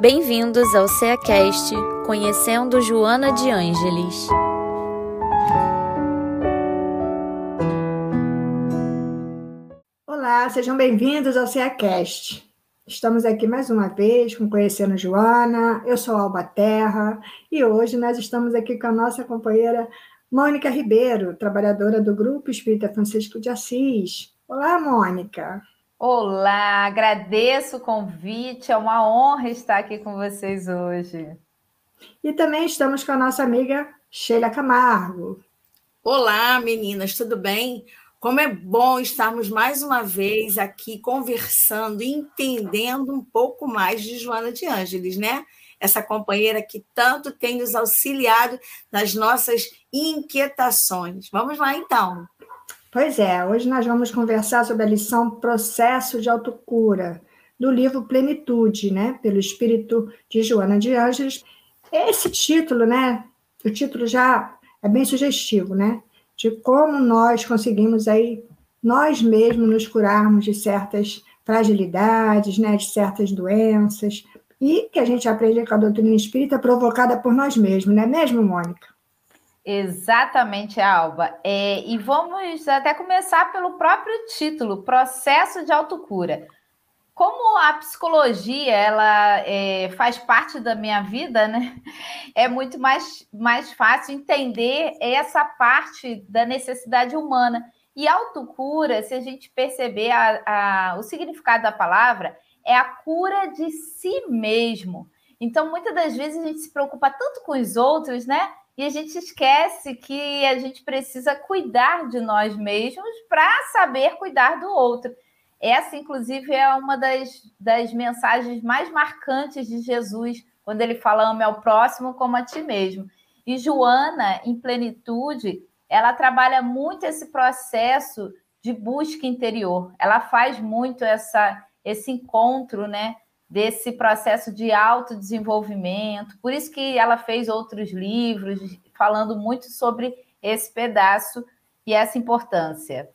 Bem-vindos ao CEACast Conhecendo Joana de Ângeles. Olá, sejam bem-vindos ao CEACast. Estamos aqui mais uma vez com Conhecendo Joana. Eu sou Alba Terra e hoje nós estamos aqui com a nossa companheira Mônica Ribeiro, trabalhadora do Grupo Espírita Francisco de Assis. Olá, Mônica. Olá, agradeço o convite, é uma honra estar aqui com vocês hoje. E também estamos com a nossa amiga Sheila Camargo. Olá, meninas, tudo bem? Como é bom estarmos mais uma vez aqui conversando, entendendo um pouco mais de Joana de Ângeles, né? Essa companheira que tanto tem nos auxiliado nas nossas inquietações. Vamos lá, então. Pois é, hoje nós vamos conversar sobre a lição Processo de Autocura, do livro Plenitude, né, pelo espírito de Joana de Ângeles. Esse título, né, o título já é bem sugestivo, né, de como nós conseguimos aí nós mesmos nos curarmos de certas fragilidades, né, de certas doenças, e que a gente aprende com a doutrina espírita provocada por nós mesmos, não é mesmo, Mônica? Exatamente, Alba. É, e vamos até começar pelo próprio título, Processo de Autocura. Como a psicologia ela é, faz parte da minha vida, né? É muito mais, mais fácil entender essa parte da necessidade humana. E autocura, se a gente perceber a, a, o significado da palavra, é a cura de si mesmo. Então, muitas das vezes a gente se preocupa tanto com os outros, né? E a gente esquece que a gente precisa cuidar de nós mesmos para saber cuidar do outro. Essa, inclusive, é uma das, das mensagens mais marcantes de Jesus, quando ele fala ame ao próximo como a ti mesmo. E Joana, em plenitude, ela trabalha muito esse processo de busca interior. Ela faz muito essa, esse encontro, né? Desse processo de autodesenvolvimento. Por isso que ela fez outros livros falando muito sobre esse pedaço e essa importância.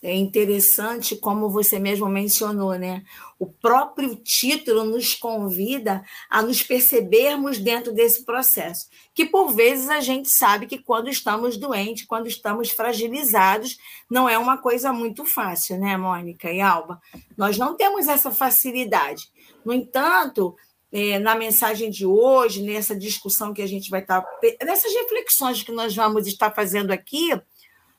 É interessante como você mesmo mencionou, né? O próprio título nos convida a nos percebermos dentro desse processo, que por vezes a gente sabe que quando estamos doentes, quando estamos fragilizados, não é uma coisa muito fácil, né, Mônica e Alba? Nós não temos essa facilidade. No entanto, é, na mensagem de hoje, nessa discussão que a gente vai estar, nessas reflexões que nós vamos estar fazendo aqui,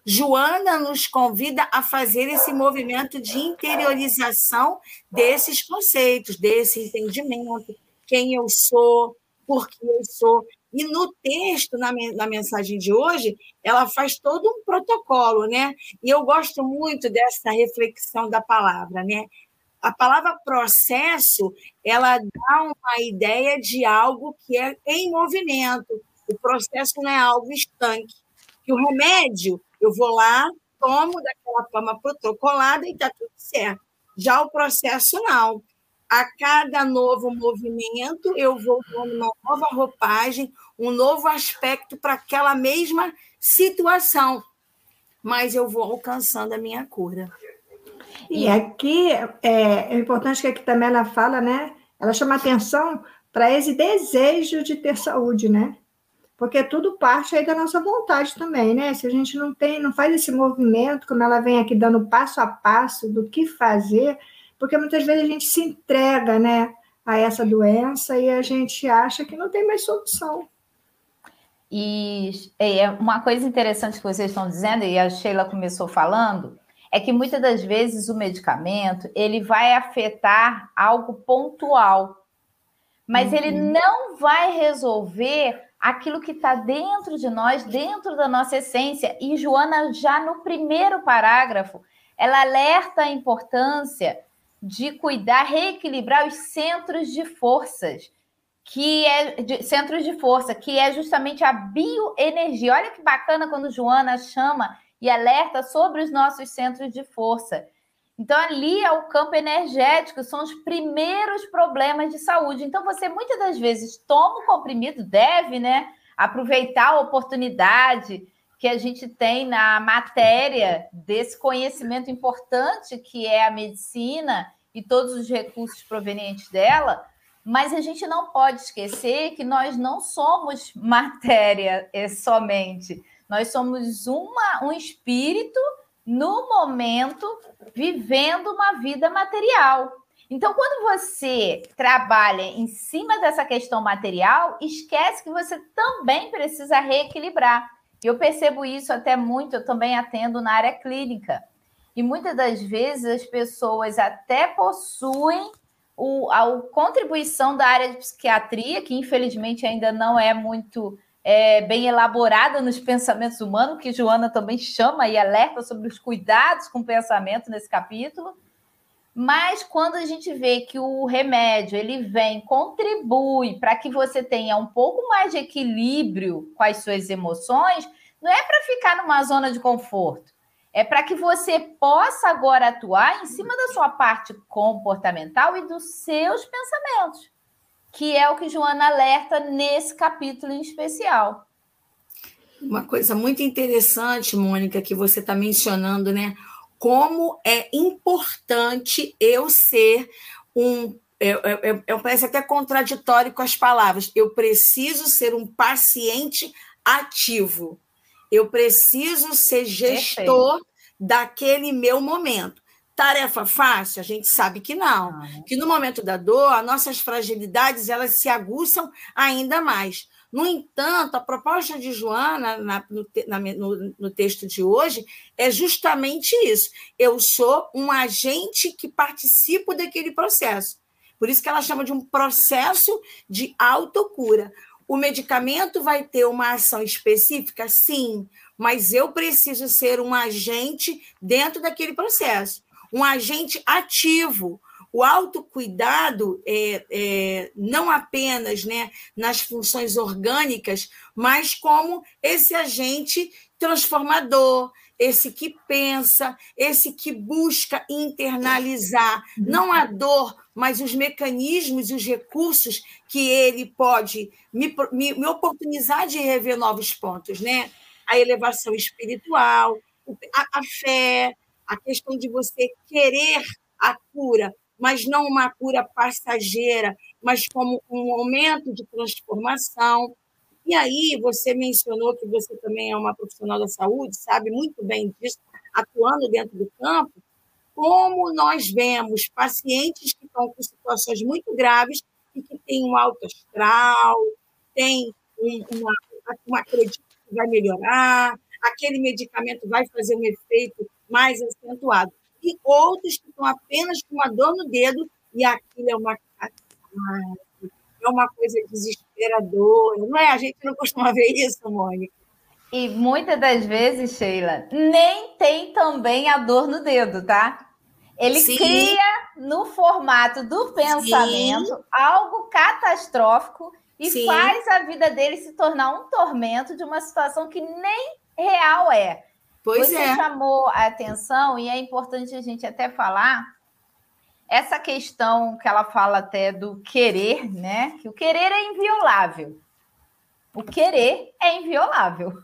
Joana nos convida a fazer esse movimento de interiorização desses conceitos, desse entendimento, quem eu sou, por que eu sou. E no texto, na, na mensagem de hoje, ela faz todo um protocolo, né? E eu gosto muito dessa reflexão da palavra, né? A palavra processo ela dá uma ideia de algo que é em movimento. O processo não é algo estanque. Que o remédio, eu vou lá, tomo daquela forma protocolada e está tudo certo. Já o processo não. A cada novo movimento, eu vou dando uma nova roupagem, um novo aspecto para aquela mesma situação. Mas eu vou alcançando a minha cura. E aqui é, é importante que aqui também ela fala, né? Ela chama atenção para esse desejo de ter saúde, né? Porque tudo parte aí da nossa vontade também, né? Se a gente não tem, não faz esse movimento, como ela vem aqui dando passo a passo do que fazer, porque muitas vezes a gente se entrega, né, a essa doença e a gente acha que não tem mais solução. E é uma coisa interessante que vocês estão dizendo, e a Sheila começou falando, é que muitas das vezes o medicamento ele vai afetar algo pontual, mas uhum. ele não vai resolver aquilo que está dentro de nós, dentro da nossa essência. E Joana, já no primeiro parágrafo, ela alerta a importância de cuidar, reequilibrar os centros de forças, que é de, centros de força, que é justamente a bioenergia. Olha que bacana quando Joana chama e alerta sobre os nossos centros de força. Então, ali é o campo energético, são os primeiros problemas de saúde. Então, você muitas das vezes toma o comprimido, deve, né? Aproveitar a oportunidade que a gente tem na matéria desse conhecimento importante que é a medicina e todos os recursos provenientes dela, Mas a gente não pode esquecer que nós não somos matéria é, somente. Nós somos uma, um espírito no momento vivendo uma vida material. Então, quando você trabalha em cima dessa questão material, esquece que você também precisa reequilibrar. Eu percebo isso até muito, eu também atendo na área clínica. E muitas das vezes as pessoas até possuem o, a, contribuição da área de psiquiatria, que infelizmente ainda não é muito é, bem elaborada nos pensamentos humanos, que Joana também chama e alerta sobre os cuidados com o pensamento nesse capítulo. Mas quando a gente vê que o remédio ele vem, contribui para que você tenha um pouco mais de equilíbrio com as suas emoções, não é para ficar numa zona de conforto. É para que você possa agora atuar em cima da sua parte comportamental e dos seus pensamentos, que é o que Joana alerta nesse capítulo em especial. Uma coisa muito interessante, Mônica, que você está mencionando, né? Como é importante eu ser um. Eu, eu, eu, parece até contraditório com as palavras. Eu preciso ser um paciente ativo. Eu preciso ser gestor Perfeito. daquele meu momento. Tarefa fácil? A gente sabe que não. não. Que no momento da dor, as nossas fragilidades elas se aguçam ainda mais. No entanto, a proposta de Joana na, no, na, no, no, texto de hoje é justamente isso. Eu sou um agente que participo daquele processo. Por isso que ela chama de um processo de autocura. O medicamento vai ter uma ação específica? Sim, mas eu preciso ser um agente dentro daquele processo, um agente ativo. O autocuidado é, é, não apenas né, nas funções orgânicas, mas como esse agente transformador, esse que pensa, esse que busca internalizar não a dor, mas os mecanismos e os recursos que ele pode me, me, me oportunizar de rever novos pontos, né? A elevação espiritual, a, a fé, a questão de você querer a cura, mas não uma cura passageira, mas como um momento de transformação. E aí, você mencionou que você também é uma profissional da saúde, sabe muito bem disso, atuando dentro do campo, como nós vemos pacientes que estão com situações muito graves e que têm um alto astral, têm uma, uma acredito que vai melhorar, aquele medicamento vai fazer um efeito mais acentuado. E outros que estão apenas com uma dor no dedo e aquilo é uma é uma coisa desesperadora, não é? A gente não costuma ver isso, Mônica. E muitas das vezes, Sheila, nem tem também a dor no dedo, tá? Ele Sim. cria no formato do pensamento Sim. algo catastrófico e Sim. faz a vida dele se tornar um tormento de uma situação que nem real é. Pois Você é. chamou a atenção e é importante a gente até falar essa questão que ela fala até do querer, né? Que o querer é inviolável. O querer é inviolável.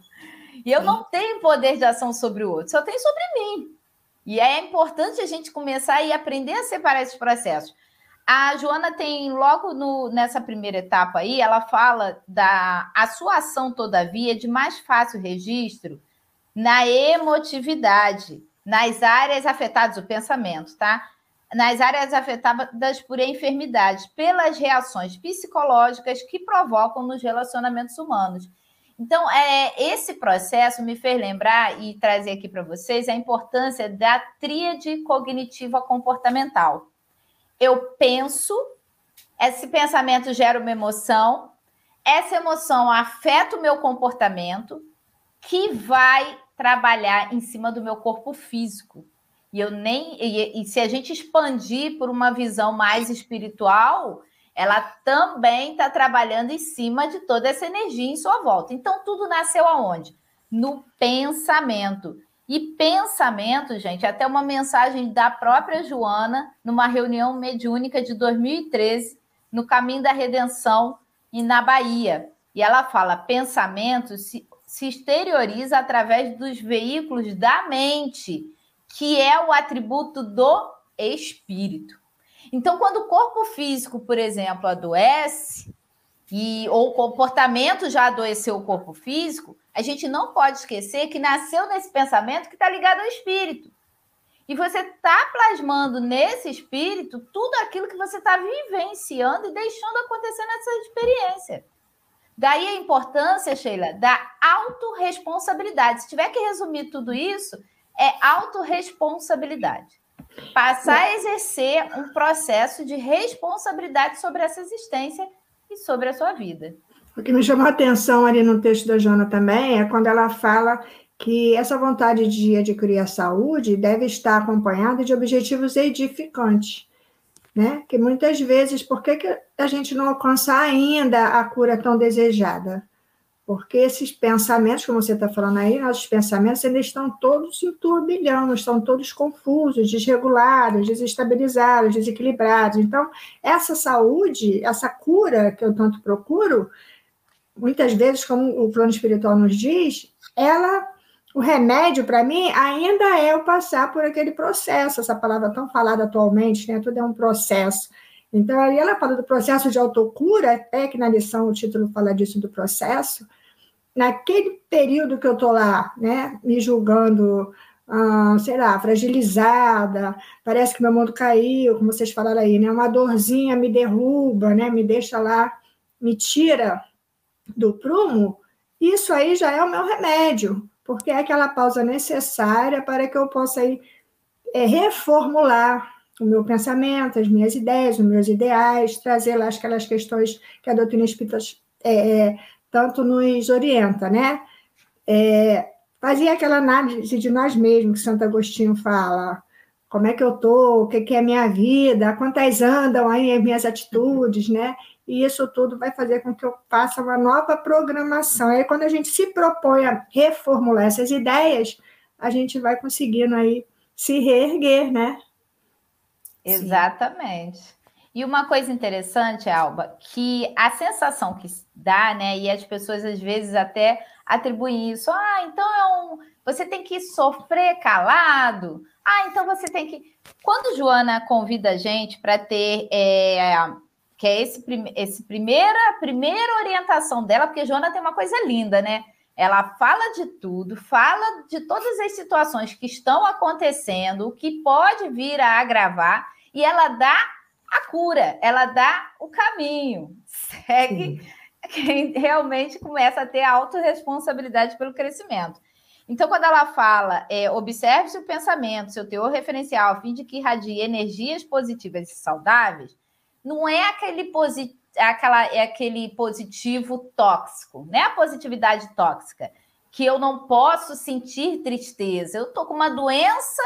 E eu não tenho poder de ação sobre o outro, só tenho sobre mim. E é importante a gente começar e aprender a separar esses processos. A Joana tem, logo no, nessa primeira etapa aí, ela fala da a sua ação, todavia, de mais fácil registro na emotividade, nas áreas afetadas, o pensamento, tá? nas áreas afetadas por enfermidades, pelas reações psicológicas que provocam nos relacionamentos humanos. Então, é, esse processo me fez lembrar e trazer aqui para vocês a importância da tríade cognitiva comportamental. Eu penso, esse pensamento gera uma emoção, essa emoção afeta o meu comportamento, que vai trabalhar em cima do meu corpo físico. E eu nem. E, e se a gente expandir por uma visão mais espiritual, ela também está trabalhando em cima de toda essa energia em sua volta. Então, tudo nasceu aonde? No pensamento. E pensamento, gente, até uma mensagem da própria Joana, numa reunião mediúnica de 2013, no Caminho da Redenção, e na Bahia. E ela fala: pensamento se, exterioriza através dos veículos da mente que é o atributo do espírito. Então, quando o corpo físico, por exemplo, adoece, e ou o comportamento já adoeceu o corpo físico, a gente não pode esquecer que nasceu nesse pensamento que está ligado ao espírito. E você está plasmando nesse espírito tudo aquilo que você está vivenciando e deixando acontecer nessa experiência. Daí a importância, Sheila, da autorresponsabilidade. Se tiver que resumir tudo isso, é autorresponsabilidade. Passar a exercer um processo de responsabilidade sobre essa existência e sobre a sua vida. O que me chamou a atenção ali no texto da Jana também é quando ela fala que essa vontade de adquirir a saúde deve estar acompanhada de objetivos edificantes, né? Que muitas vezes, por que, que a gente não alcança ainda a cura tão desejada? Porque esses pensamentos, como você está falando aí, nossos pensamentos ainda estão todos em turbilhão, estão todos confusos, desregulados, desestabilizados, desequilibrados. Então, essa saúde, essa cura que eu tanto procuro, muitas vezes, como o plano espiritual nos diz, ela o remédio, para mim, ainda é o passar por aquele processo, essa palavra tão falada atualmente, né? Tudo é um processo. Então, aí ela fala do processo de autocura, até que na lição o título fala disso do processo. Naquele período que eu estou lá, né, me julgando, ah, sei lá, fragilizada, parece que meu mundo caiu, como vocês falaram aí, né? Uma dorzinha me derruba, né? Me deixa lá, me tira do prumo. Isso aí já é o meu remédio porque é aquela pausa necessária para que eu possa ir, é, reformular o meu pensamento, as minhas ideias, os meus ideais, trazer lá aquelas questões que a doutrina espírita é, é, tanto nos orienta, né? É, fazer aquela análise de nós mesmos, que Santo Agostinho fala, como é que eu estou, o que, que é a minha vida, quantas andam aí as minhas atitudes, né? E isso tudo vai fazer com que eu faça uma nova programação. Aí, quando a gente se propõe a reformular essas ideias, a gente vai conseguindo aí se reerguer, né? Exatamente. Sim. E uma coisa interessante, Alba, que a sensação que dá, né, e as pessoas às vezes até atribuem isso, ah, então é um, você tem que sofrer calado, ah, então você tem que. Quando Joana convida a gente para ter é, que é esse, esse primeira, primeira orientação dela, porque Joana tem uma coisa linda, né? Ela fala de tudo, fala de todas as situações que estão acontecendo, o que pode vir a agravar, e ela dá a cura, ela dá o caminho, segue Sim. quem realmente começa a ter autorresponsabilidade pelo crescimento. Então, quando ela fala, é, observe seu pensamento, seu teor referencial, a fim de que irradie energias positivas e saudáveis, não é aquele positivo. Aquela, é aquele positivo tóxico, né? A positividade tóxica, que eu não posso sentir tristeza. Eu tô com uma doença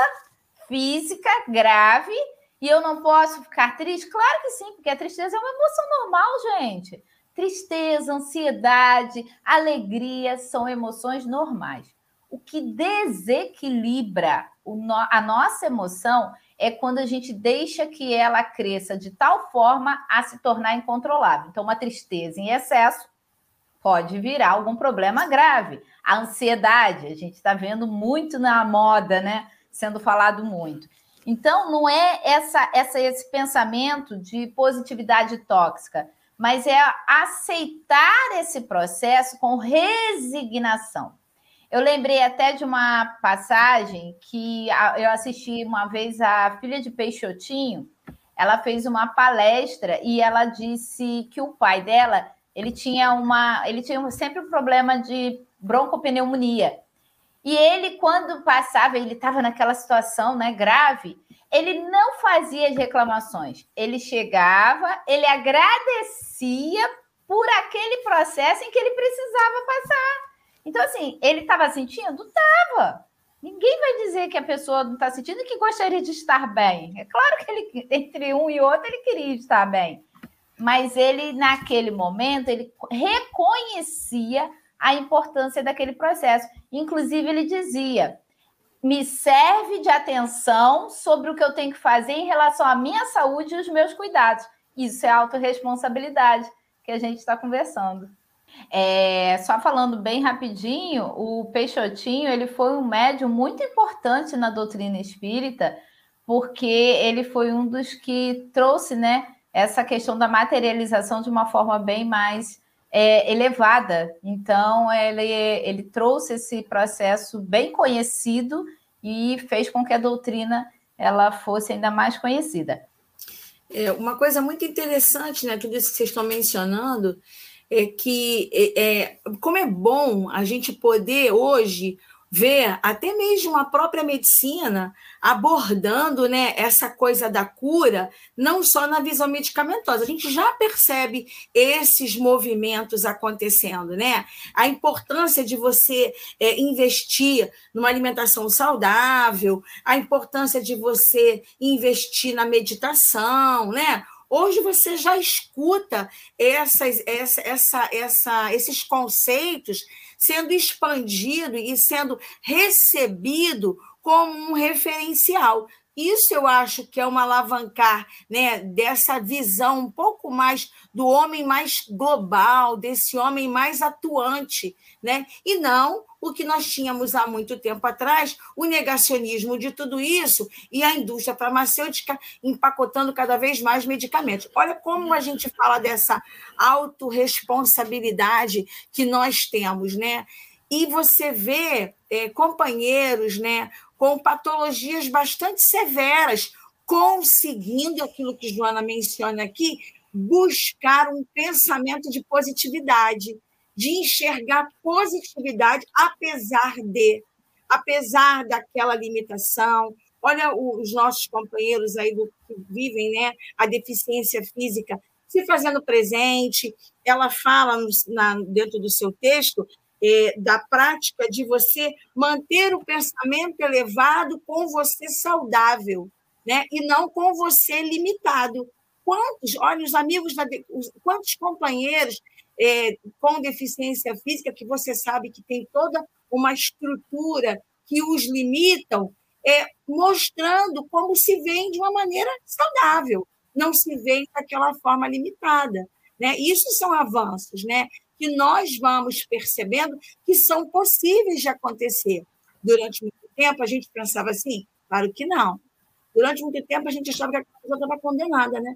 física grave e eu não posso ficar triste? Claro que sim, porque a tristeza é uma emoção normal, gente. Tristeza, ansiedade, alegria são emoções normais. O que desequilibra a nossa emoção é quando a gente deixa que ela cresça de tal forma a se tornar incontrolável. Então, uma tristeza em excesso pode virar algum problema grave. A ansiedade, a gente está vendo muito na moda, né? Sendo falado muito. Então, não é essa, essa, esse pensamento de positividade tóxica, mas é aceitar esse processo com resignação. Eu lembrei até de uma passagem que eu assisti uma vez a filha de Peixotinho. Ela fez uma palestra e ela disse que o pai dela ele tinha uma, ele tinha sempre um problema de broncopneumonia. E ele, quando passava, ele estava naquela situação né, grave, ele não fazia as reclamações. Ele chegava, ele agradecia por aquele processo em que ele precisava passar. Então, assim, ele estava sentindo? Estava. Ninguém vai dizer que a pessoa não está sentindo e que gostaria de estar bem. É claro que ele, entre um e outro, ele queria estar bem. Mas ele, naquele momento, ele reconhecia a importância daquele processo. Inclusive, ele dizia: me serve de atenção sobre o que eu tenho que fazer em relação à minha saúde e os meus cuidados. Isso é autorresponsabilidade que a gente está conversando. É, só falando bem rapidinho, o Peixotinho ele foi um médium muito importante na doutrina espírita, porque ele foi um dos que trouxe, né, essa questão da materialização de uma forma bem mais é, elevada. Então, ele, ele trouxe esse processo bem conhecido e fez com que a doutrina ela fosse ainda mais conhecida. É, uma coisa muito interessante, né, tudo isso que vocês estão mencionando, é que é, é como é bom a gente poder hoje ver até mesmo a própria medicina abordando né, essa coisa da cura, não só na visão medicamentosa. A gente já percebe esses movimentos acontecendo, né? A importância de você é, investir numa alimentação saudável, a importância de você investir na meditação, né? Hoje você já escuta essas, essa, essa, essa, esses conceitos sendo expandido e sendo recebido como um referencial. Isso eu acho que é uma alavancar né, dessa visão um pouco mais do homem mais global, desse homem mais atuante, né? e não o que nós tínhamos há muito tempo atrás, o negacionismo de tudo isso e a indústria farmacêutica empacotando cada vez mais medicamentos. Olha como a gente fala dessa autorresponsabilidade que nós temos, né? E você vê é, companheiros, né, com patologias bastante severas, conseguindo aquilo que Joana menciona aqui, buscar um pensamento de positividade de enxergar positividade apesar de, apesar daquela limitação. Olha os nossos companheiros aí do, que vivem né, a deficiência física se fazendo presente. Ela fala na, dentro do seu texto da prática de você manter o pensamento elevado com você saudável, né? e não com você limitado. Quantos, olha, os amigos, quantos companheiros é, com deficiência física, que você sabe que tem toda uma estrutura que os limitam, é, mostrando como se vê de uma maneira saudável, não se vê daquela forma limitada. Né? Isso são avanços né? Que nós vamos percebendo que são possíveis de acontecer. Durante muito tempo, a gente pensava assim? Claro que não. Durante muito tempo, a gente achava que a pessoa estava condenada, né?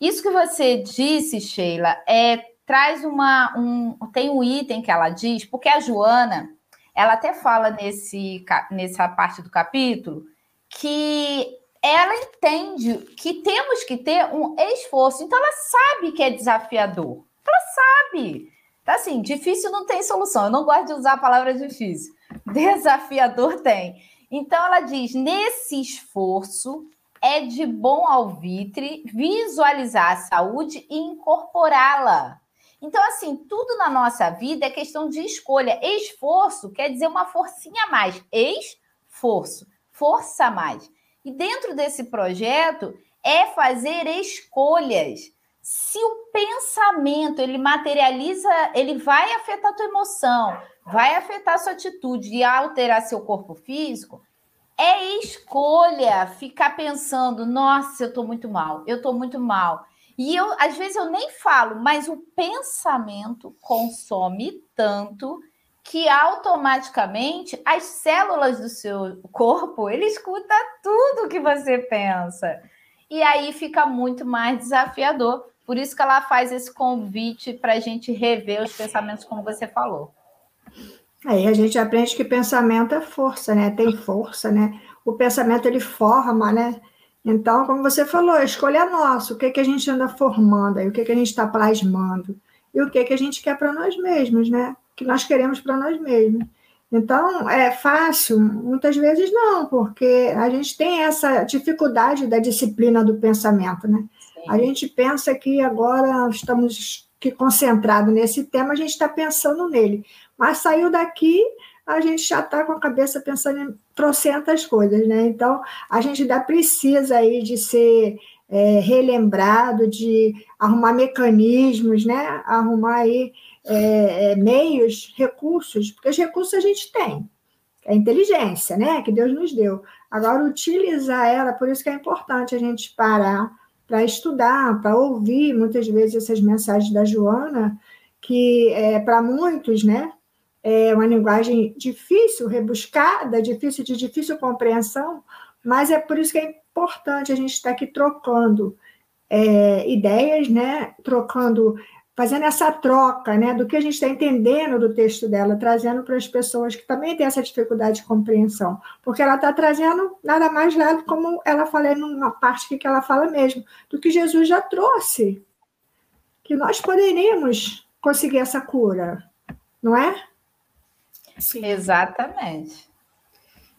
Isso que você disse, Sheila, é traz uma. Um, tem um item que ela diz, porque a Joana, ela até fala nesse, nessa parte do capítulo que ela entende que temos que ter um esforço. Então, ela sabe que é desafiador. Ela sabe. Então, assim, difícil não tem solução. Eu não gosto de usar a palavra difícil. Desafiador tem. Então, ela diz: nesse esforço, é de bom alvitre visualizar a saúde e incorporá-la. Então, assim, tudo na nossa vida é questão de escolha. Esforço quer dizer uma forcinha a mais. Esforço, força a mais. E dentro desse projeto é fazer escolhas. Se o pensamento ele materializa, ele vai afetar a tua emoção, vai afetar a sua atitude e alterar seu corpo físico, é escolha ficar pensando, nossa, eu estou muito mal, eu estou muito mal. E eu, às vezes, eu nem falo, mas o pensamento consome tanto que automaticamente as células do seu corpo ele escuta tudo que você pensa. E aí fica muito mais desafiador. Por isso que ela faz esse convite para a gente rever os pensamentos, como você falou. Aí a gente aprende que pensamento é força, né? Tem força, né? O pensamento ele forma, né? Então, como você falou, a escolha é nossa. O que, que a gente anda formando aí? O que, que a gente está plasmando? E o que, que a gente quer para nós mesmos, né? O que nós queremos para nós mesmos. Então, é fácil? Muitas vezes não, porque a gente tem essa dificuldade da disciplina do pensamento, né? A gente pensa que agora estamos que concentrado nesse tema, a gente está pensando nele. Mas saiu daqui, a gente já está com a cabeça pensando em trocentas coisas, né? Então, a gente ainda precisa aí de ser é, relembrado, de arrumar mecanismos, né? Arrumar aí é, é, meios, recursos, porque os recursos a gente tem, é a inteligência, né? Que Deus nos deu. Agora, utilizar ela, por isso que é importante a gente parar para estudar, para ouvir muitas vezes essas mensagens da Joana, que é, para muitos, né? é uma linguagem difícil, rebuscada, difícil de difícil compreensão, mas é por isso que é importante a gente estar aqui trocando é, ideias, né? Trocando, fazendo essa troca, né? Do que a gente está entendendo do texto dela, trazendo para as pessoas que também têm essa dificuldade de compreensão, porque ela está trazendo nada mais nada, como ela falou numa parte que ela fala mesmo, do que Jesus já trouxe, que nós poderíamos conseguir essa cura, não é? Sim. Exatamente.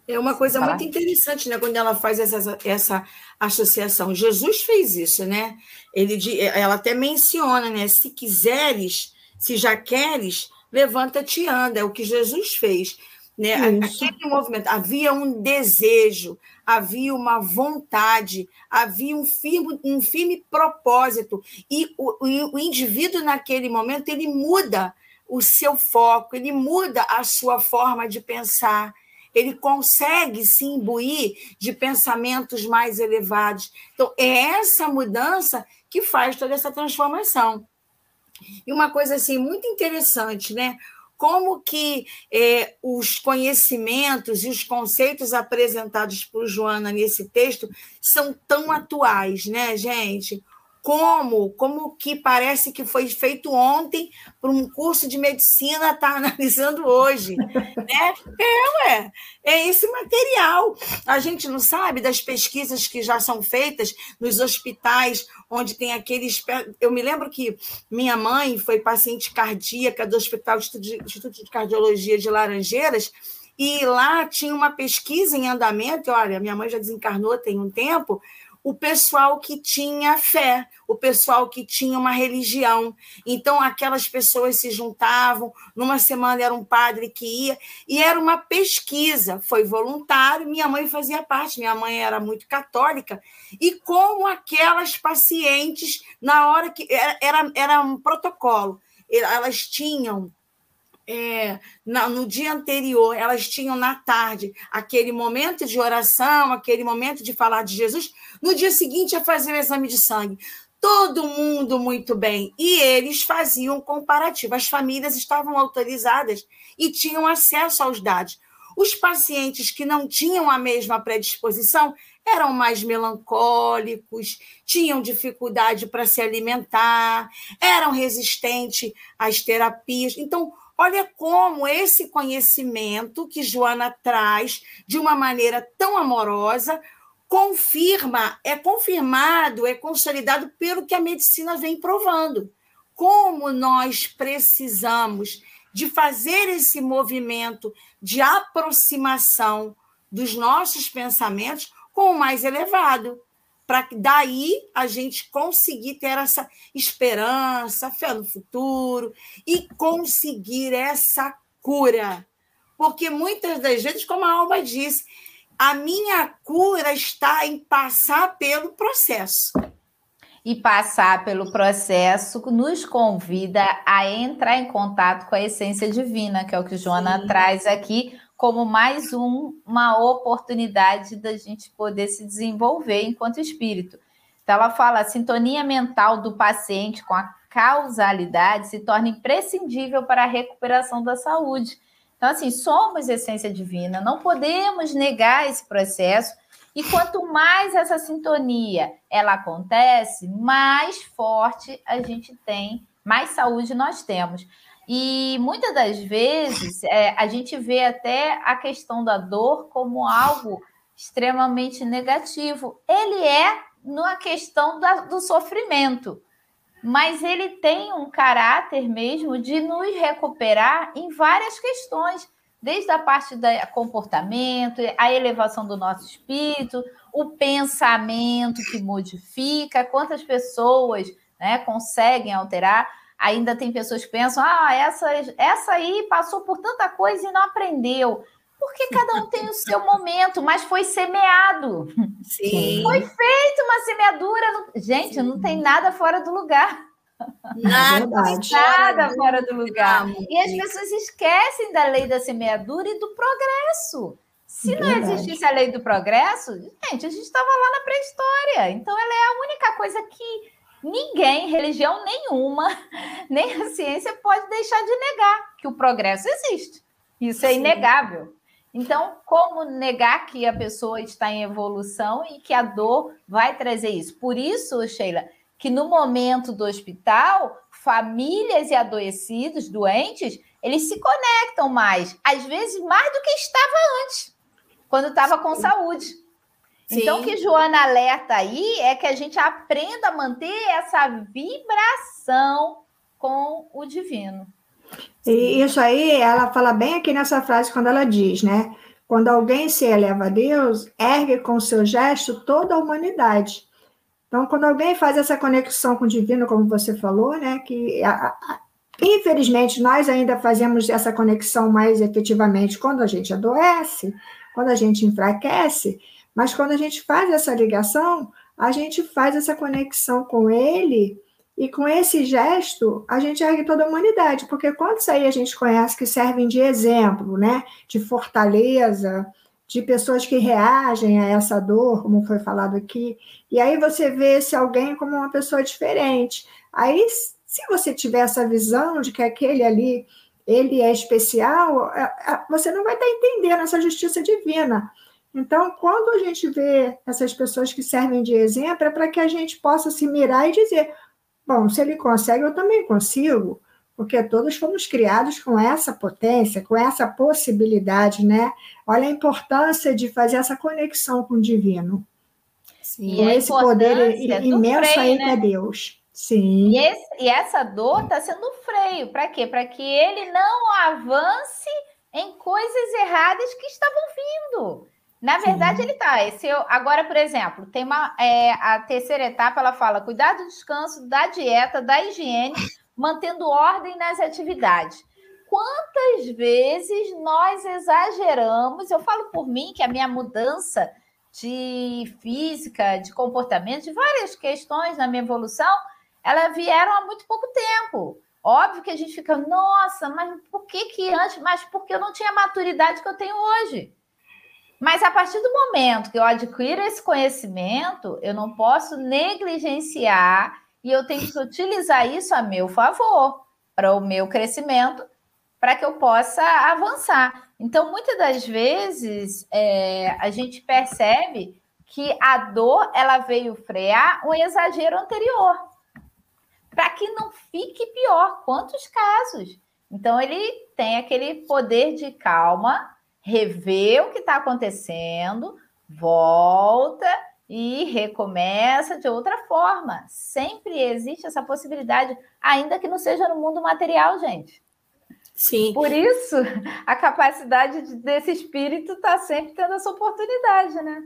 É uma coisa muito interessante, né? Quando ela faz essa, essa associação. Jesus fez isso, né? Ele, ela até menciona, né? Se quiseres, se já queres, levanta-te e anda. É o que Jesus fez. Né? Aquele movimento. Havia um desejo, havia uma vontade, havia um firme, um firme propósito. E o, o, o indivíduo, naquele momento, ele muda o seu foco, ele muda a sua forma de pensar ele consegue se imbuir de pensamentos mais elevados. Então, é essa mudança que faz toda essa transformação. E uma coisa assim muito interessante, né? Como que é, os conhecimentos e os conceitos apresentados por Joana nesse texto são tão atuais, né, gente? Como, como que parece que foi feito ontem para um curso de medicina estar tá analisando hoje, né? É, ué, é esse material. A gente não sabe das pesquisas que já são feitas nos hospitais, onde tem aqueles. Eu me lembro que minha mãe foi paciente cardíaca do Hospital Instituto de Cardiologia de Laranjeiras, e lá tinha uma pesquisa em andamento. Olha, minha mãe já desencarnou tem um tempo o pessoal que tinha fé, o pessoal que tinha uma religião. Então, aquelas pessoas se juntavam, numa semana era um padre que ia, e era uma pesquisa, foi voluntário, minha mãe fazia parte, minha mãe era muito católica, e como aquelas pacientes, na hora que. Era, era, um protocolo, elas tinham é, no dia anterior, elas tinham na tarde aquele momento de oração, aquele momento de falar de Jesus, no dia seguinte ia fazer o exame de sangue. Todo mundo muito bem. E eles faziam comparativo. As famílias estavam autorizadas e tinham acesso aos dados. Os pacientes que não tinham a mesma predisposição eram mais melancólicos, tinham dificuldade para se alimentar, eram resistentes às terapias. Então, Olha como esse conhecimento que Joana traz de uma maneira tão amorosa confirma, é confirmado, é consolidado pelo que a medicina vem provando. Como nós precisamos de fazer esse movimento de aproximação dos nossos pensamentos com o mais elevado para daí a gente conseguir ter essa esperança, fé no futuro e conseguir essa cura. Porque muitas das vezes, como a Alba disse, a minha cura está em passar pelo processo. E passar pelo processo nos convida a entrar em contato com a essência divina, que é o que Joana Sim. traz aqui, como mais um, uma oportunidade da gente poder se desenvolver enquanto espírito. Então, ela fala: a sintonia mental do paciente com a causalidade se torna imprescindível para a recuperação da saúde. Então, assim, somos essência divina, não podemos negar esse processo. E quanto mais essa sintonia ela acontece, mais forte a gente tem, mais saúde nós temos. E muitas das vezes é, a gente vê até a questão da dor como algo extremamente negativo. Ele é na questão da, do sofrimento, mas ele tem um caráter mesmo de nos recuperar em várias questões, desde a parte do comportamento, a elevação do nosso espírito, o pensamento que modifica, quantas pessoas né, conseguem alterar ainda tem pessoas que pensam: ah, essa, essa aí passou por tanta coisa e não aprendeu. Porque cada um tem o seu momento, mas foi semeado. Sim. Foi feita uma semeadura. No... Gente, Sim. não tem nada fora do lugar. Nada, nada fora do lugar. E as pessoas esquecem da lei da semeadura e do progresso. Se não existisse a lei do progresso, gente, a gente estava lá na pré-história. Então, ela é a única coisa que ninguém, religião nenhuma, nem a ciência pode deixar de negar que o progresso existe. Isso é Sim. inegável. Então, como negar que a pessoa está em evolução e que a dor vai trazer isso? Por isso, Sheila, que no momento do hospital, famílias e adoecidos, doentes, eles se conectam mais, às vezes mais do que estava antes, quando estava com saúde. Sim. Então, o que Joana alerta aí é que a gente aprenda a manter essa vibração com o divino. E isso aí, ela fala bem aqui nessa frase quando ela diz, né? Quando alguém se eleva a Deus, ergue com seu gesto toda a humanidade. Então, quando alguém faz essa conexão com o divino, como você falou, né? Que a, a, infelizmente nós ainda fazemos essa conexão mais efetivamente quando a gente adoece, quando a gente enfraquece, mas quando a gente faz essa ligação, a gente faz essa conexão com ele e com esse gesto, a gente ergue toda a humanidade, porque quantos aí a gente conhece que servem de exemplo, né? De fortaleza, de pessoas que reagem a essa dor, como foi falado aqui. E aí você vê esse alguém como uma pessoa diferente. Aí, se você tiver essa visão de que aquele ali ele é especial, é, é, você não vai estar entendendo essa justiça divina. Então, quando a gente vê essas pessoas que servem de exemplo, é para que a gente possa se mirar e dizer: Bom, se ele consegue, eu também consigo, porque todos fomos criados com essa potência, com essa possibilidade, né? Olha a importância de fazer essa conexão com o divino. Sim, com esse poder imenso freio, aí né? que é Deus. Sim. E, esse, e essa dor está sendo um freio. Para quê? Para que ele não avance em coisas erradas que estavam vindo. Na verdade, Sim. ele está. Esse, agora, por exemplo, tem uma é, a terceira etapa, ela fala: cuidar do descanso, da dieta, da higiene, mantendo ordem nas atividades. Quantas vezes nós exageramos? Eu falo por mim que a minha mudança de física, de comportamento, de várias questões na minha evolução, elas vieram há muito pouco tempo. Óbvio que a gente fica, nossa, mas por que que antes? Mas porque eu não tinha a maturidade que eu tenho hoje. Mas a partir do momento que eu adquiro esse conhecimento, eu não posso negligenciar e eu tenho que utilizar isso a meu favor, para o meu crescimento, para que eu possa avançar. Então, muitas das vezes, é, a gente percebe que a dor ela veio frear um exagero anterior, para que não fique pior. Quantos casos? Então, ele tem aquele poder de calma revê o que está acontecendo, volta e recomeça de outra forma. Sempre existe essa possibilidade, ainda que não seja no mundo material, gente. Sim. Por isso, a capacidade desse espírito está sempre tendo essa oportunidade, né?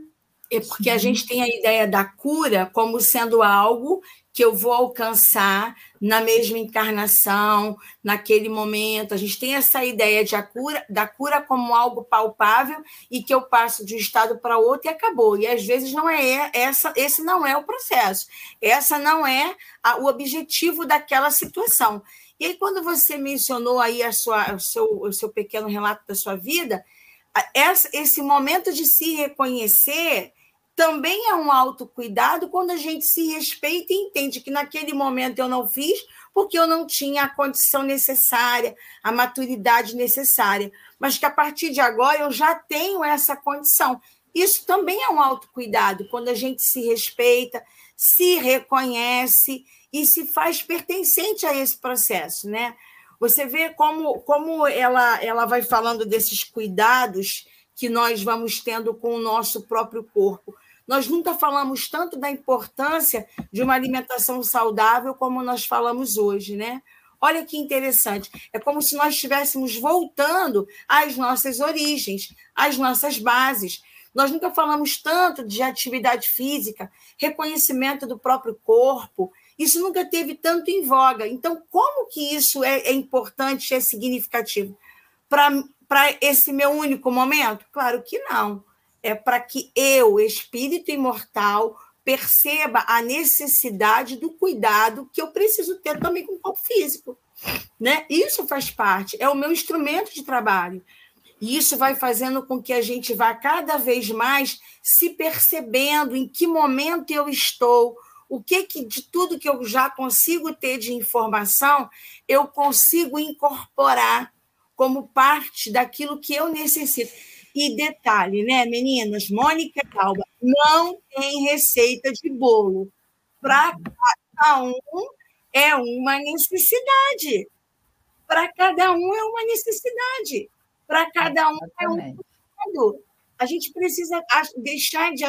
É porque a gente tem a ideia da cura como sendo algo que eu vou alcançar na mesma encarnação, naquele momento. A gente tem essa ideia de a cura, da cura como algo palpável e que eu passo de um estado para outro e acabou. E às vezes não é essa, esse não é o processo. Essa não é a, o objetivo daquela situação. E aí quando você mencionou aí a sua, o, seu, o seu pequeno relato da sua vida, essa, esse momento de se reconhecer também é um autocuidado quando a gente se respeita e entende que naquele momento eu não fiz porque eu não tinha a condição necessária, a maturidade necessária, mas que a partir de agora eu já tenho essa condição. Isso também é um autocuidado, quando a gente se respeita, se reconhece e se faz pertencente a esse processo, né? Você vê como, como ela, ela vai falando desses cuidados que nós vamos tendo com o nosso próprio corpo. Nós nunca falamos tanto da importância de uma alimentação saudável como nós falamos hoje, né? Olha que interessante. É como se nós estivéssemos voltando às nossas origens, às nossas bases. Nós nunca falamos tanto de atividade física, reconhecimento do próprio corpo. Isso nunca teve tanto em voga. Então, como que isso é, é importante, é significativo? Para esse meu único momento? Claro que não é para que eu, espírito imortal, perceba a necessidade do cuidado que eu preciso ter também com o corpo físico. Né? Isso faz parte, é o meu instrumento de trabalho. E isso vai fazendo com que a gente vá cada vez mais se percebendo em que momento eu estou, o que, que de tudo que eu já consigo ter de informação, eu consigo incorporar como parte daquilo que eu necessito. E detalhe, né, meninas? Mônica e Alba, não tem receita de bolo. Para cada um é uma necessidade. Para cada um é uma necessidade. Para cada um é um A gente precisa deixar de,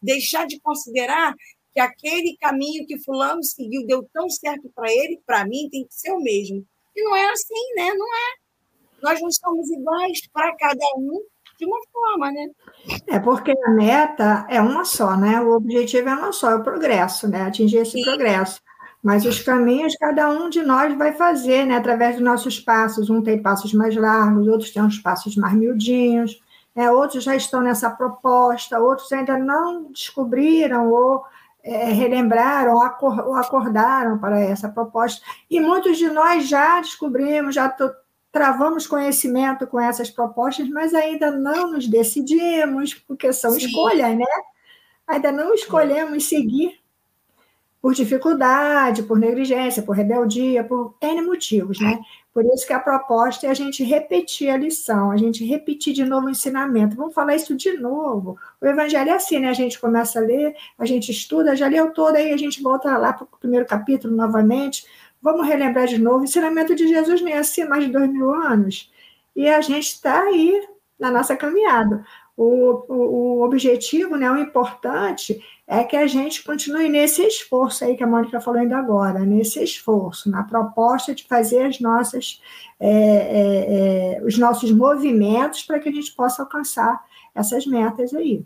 deixar de considerar que aquele caminho que fulano seguiu deu tão certo para ele, para mim tem que ser o mesmo. E não é assim, né? Não é. Nós não somos iguais para cada um de uma forma, né? É porque a meta é uma só, né? O objetivo é uma só, é o progresso, né? Atingir esse Sim. progresso. Mas os caminhos cada um de nós vai fazer, né? Através dos nossos passos. Um tem passos mais largos, outros têm uns passos mais miudinhos, né? outros já estão nessa proposta, outros ainda não descobriram ou é, relembraram ou acordaram para essa proposta. E muitos de nós já descobrimos, já travamos conhecimento com essas propostas, mas ainda não nos decidimos, porque são Sim. escolhas, né? Ainda não escolhemos seguir por dificuldade, por negligência, por rebeldia, por N motivos, né? Por isso que a proposta é a gente repetir a lição, a gente repetir de novo o ensinamento. Vamos falar isso de novo. O evangelho é assim, né? A gente começa a ler, a gente estuda, já leu todo, aí a gente volta lá para o primeiro capítulo novamente. Vamos relembrar de novo. O ensinamento de Jesus nem assim mais de dois mil anos. E a gente está aí na nossa caminhada. O, o, o, objetivo, né, o importante é que a gente continue nesse esforço aí que a Mônica falou ainda agora, nesse esforço, na proposta de fazer as nossas, é, é, é, os nossos movimentos para que a gente possa alcançar essas metas aí.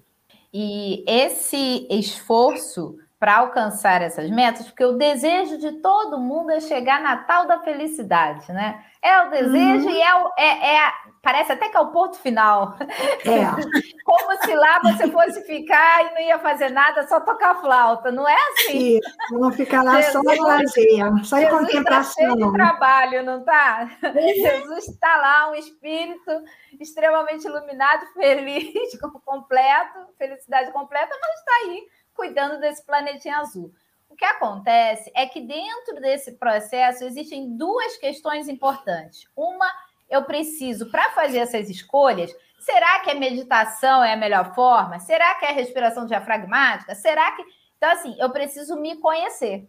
E esse esforço para alcançar essas metas, porque o desejo de todo mundo é chegar na tal da felicidade, né? É o desejo uhum. e é, o, é, é, parece até que é o ponto final. É. Como se lá você fosse ficar e não ia fazer nada, só tocar flauta, não é assim? Sim, não ficar lá Jesus, só em lazer, só em tá contemplação. Tá de trabalho, não tá? Jesus está lá, um espírito extremamente iluminado, feliz, completo, felicidade completa, mas está aí cuidando desse planetinha azul. O que acontece é que dentro desse processo existem duas questões importantes. Uma, eu preciso, para fazer essas escolhas, será que a meditação é a melhor forma? Será que é a respiração diafragmática? Será que. Então, assim, eu preciso me conhecer.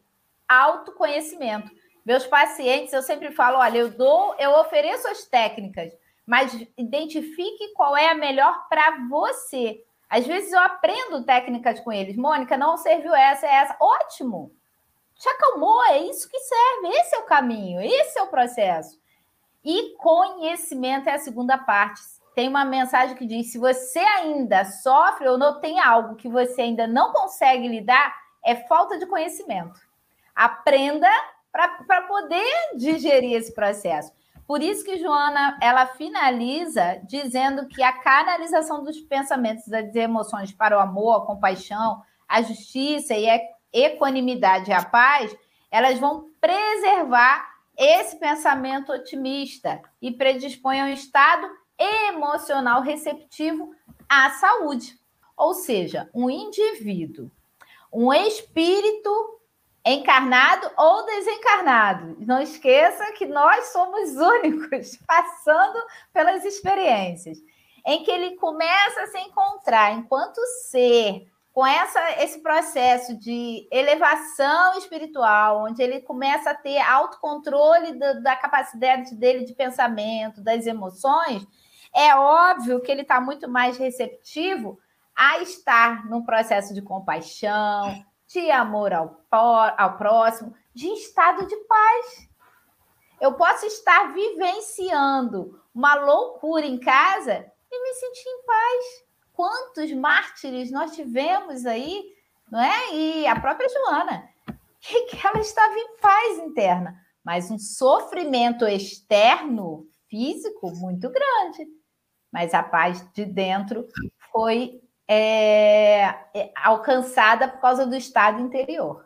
Autoconhecimento. Meus pacientes, eu sempre falo: olha, eu dou, eu ofereço as técnicas, mas identifique qual é a melhor para você. Às vezes eu aprendo técnicas com eles. Mônica, não serviu essa, é essa. Ótimo! Te acalmou, é isso que serve. Esse é o caminho, esse é o processo. E conhecimento é a segunda parte. Tem uma mensagem que diz: se você ainda sofre ou não tem algo que você ainda não consegue lidar, é falta de conhecimento. Aprenda para poder digerir esse processo. Por isso que Joana ela finaliza dizendo que a canalização dos pensamentos das emoções para o amor, a compaixão, a justiça e a equanimidade e a paz, elas vão preservar esse pensamento otimista e predispõe a um estado emocional receptivo à saúde. Ou seja, um indivíduo, um espírito encarnado ou desencarnado. Não esqueça que nós somos únicos passando pelas experiências em que ele começa a se encontrar enquanto ser com essa, esse processo de elevação espiritual, onde ele começa a ter autocontrole da, da capacidade dele de pensamento, das emoções, é óbvio que ele está muito mais receptivo a estar num processo de compaixão, de amor ao, ao próximo, de estado de paz. Eu posso estar vivenciando uma loucura em casa e me sentir em paz. Quantos mártires nós tivemos aí, não é? E a própria Joana, que, ela estava em paz interna, mas um sofrimento externo, físico, muito grande. Mas a paz de dentro foi é, é, alcançada por causa do estado interior.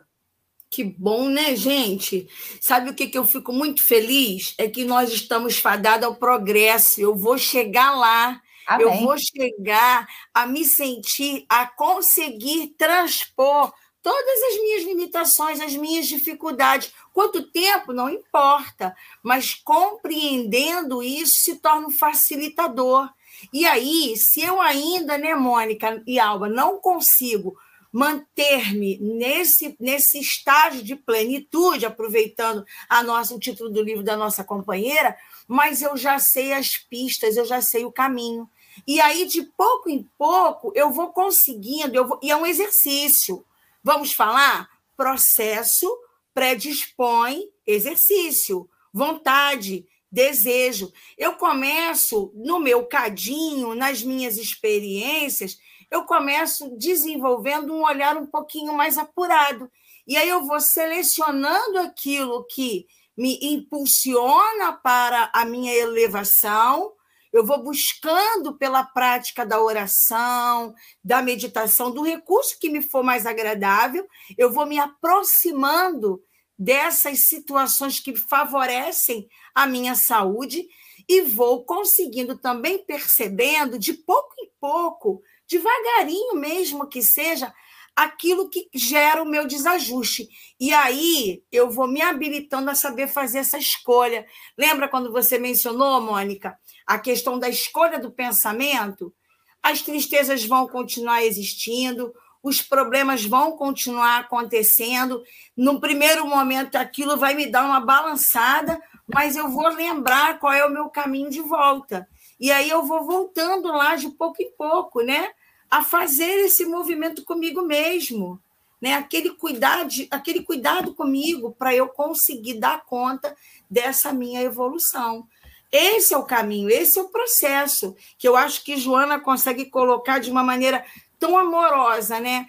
Que bom, né, gente? Sabe o que, que eu fico muito feliz? É que nós estamos fadados ao progresso. Eu vou chegar lá, Amém. eu vou chegar a me sentir, a conseguir transpor todas as minhas limitações, as minhas dificuldades. Quanto tempo, não importa, mas compreendendo isso se torna um facilitador. E aí, se eu ainda, né, Mônica e Alba, não consigo manter-me nesse, nesse estágio de plenitude, aproveitando a nossa, o título do livro da nossa companheira, mas eu já sei as pistas, eu já sei o caminho. E aí, de pouco em pouco, eu vou conseguindo, eu vou, e é um exercício. Vamos falar? Processo predispõe exercício, vontade, desejo. Eu começo no meu cadinho, nas minhas experiências, eu começo desenvolvendo um olhar um pouquinho mais apurado. E aí eu vou selecionando aquilo que me impulsiona para a minha elevação, eu vou buscando pela prática da oração, da meditação, do recurso que me for mais agradável, eu vou me aproximando dessas situações que favorecem a minha saúde e vou conseguindo também percebendo de pouco em pouco devagarinho mesmo que seja, aquilo que gera o meu desajuste. E aí eu vou me habilitando a saber fazer essa escolha. Lembra quando você mencionou, Mônica, a questão da escolha do pensamento? As tristezas vão continuar existindo, os problemas vão continuar acontecendo. No primeiro momento, aquilo vai me dar uma balançada, mas eu vou lembrar qual é o meu caminho de volta. E aí eu vou voltando lá de pouco em pouco, né? a fazer esse movimento comigo mesmo, né? Aquele cuidado, aquele cuidado comigo para eu conseguir dar conta dessa minha evolução. Esse é o caminho, esse é o processo que eu acho que Joana consegue colocar de uma maneira tão amorosa, né?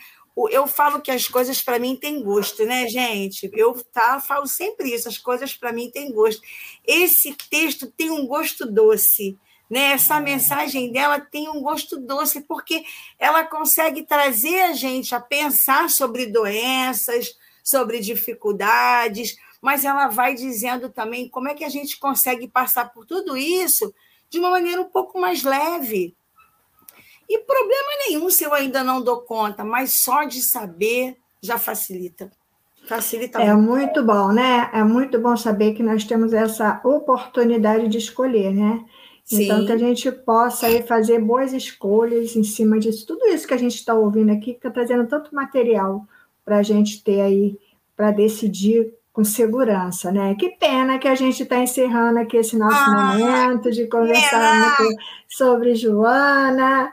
Eu falo que as coisas para mim têm gosto, né, gente? Eu tá, falo sempre isso, as coisas para mim têm gosto. Esse texto tem um gosto doce. Né? Essa mensagem dela tem um gosto doce, porque ela consegue trazer a gente a pensar sobre doenças, sobre dificuldades, mas ela vai dizendo também como é que a gente consegue passar por tudo isso de uma maneira um pouco mais leve. E problema nenhum se eu ainda não dou conta, mas só de saber já facilita. Facilita é muito. bom, né? É muito bom saber que nós temos essa oportunidade de escolher, né? Sim. Então, que a gente possa aí fazer boas escolhas em cima disso. Tudo isso que a gente está ouvindo aqui, que está trazendo tanto material para a gente ter aí, para decidir com segurança, né? Que pena que a gente está encerrando aqui esse nosso ah, momento de conversar sobre Joana.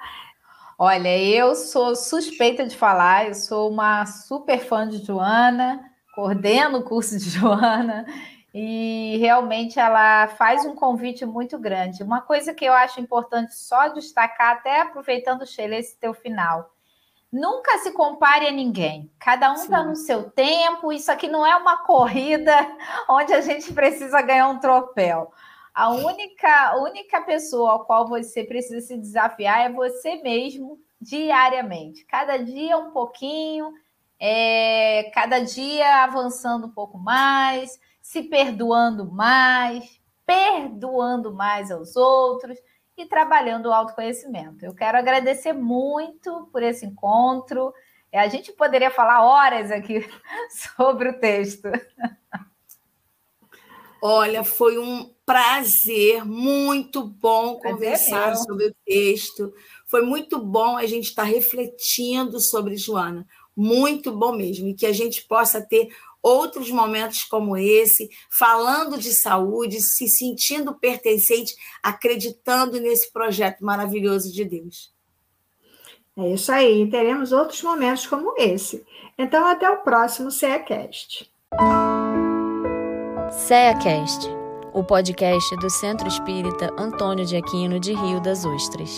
Olha, eu sou suspeita de falar, eu sou uma super fã de Joana, coordeno o curso de Joana, e realmente ela faz um convite muito grande. Uma coisa que eu acho importante só destacar, até aproveitando, Sheila, esse teu final. Nunca se compare a ninguém. Cada um está no seu tempo. Isso aqui não é uma corrida onde a gente precisa ganhar um troféu. A única, única pessoa ao qual você precisa se desafiar é você mesmo, diariamente. Cada dia um pouquinho, é, cada dia avançando um pouco mais se perdoando mais, perdoando mais aos outros e trabalhando o autoconhecimento. Eu quero agradecer muito por esse encontro. É, a gente poderia falar horas aqui sobre o texto. Olha, foi um prazer muito bom conversar meu. sobre o texto. Foi muito bom a gente estar refletindo sobre Joana. Muito bom mesmo. E que a gente possa ter outros momentos como esse, falando de saúde, se sentindo pertencente, acreditando nesse projeto maravilhoso de Deus. É isso aí, teremos outros momentos como esse. Então, até o próximo CEACast. CEACast, o podcast do Centro Espírita Antônio de Aquino de Rio das Ostras.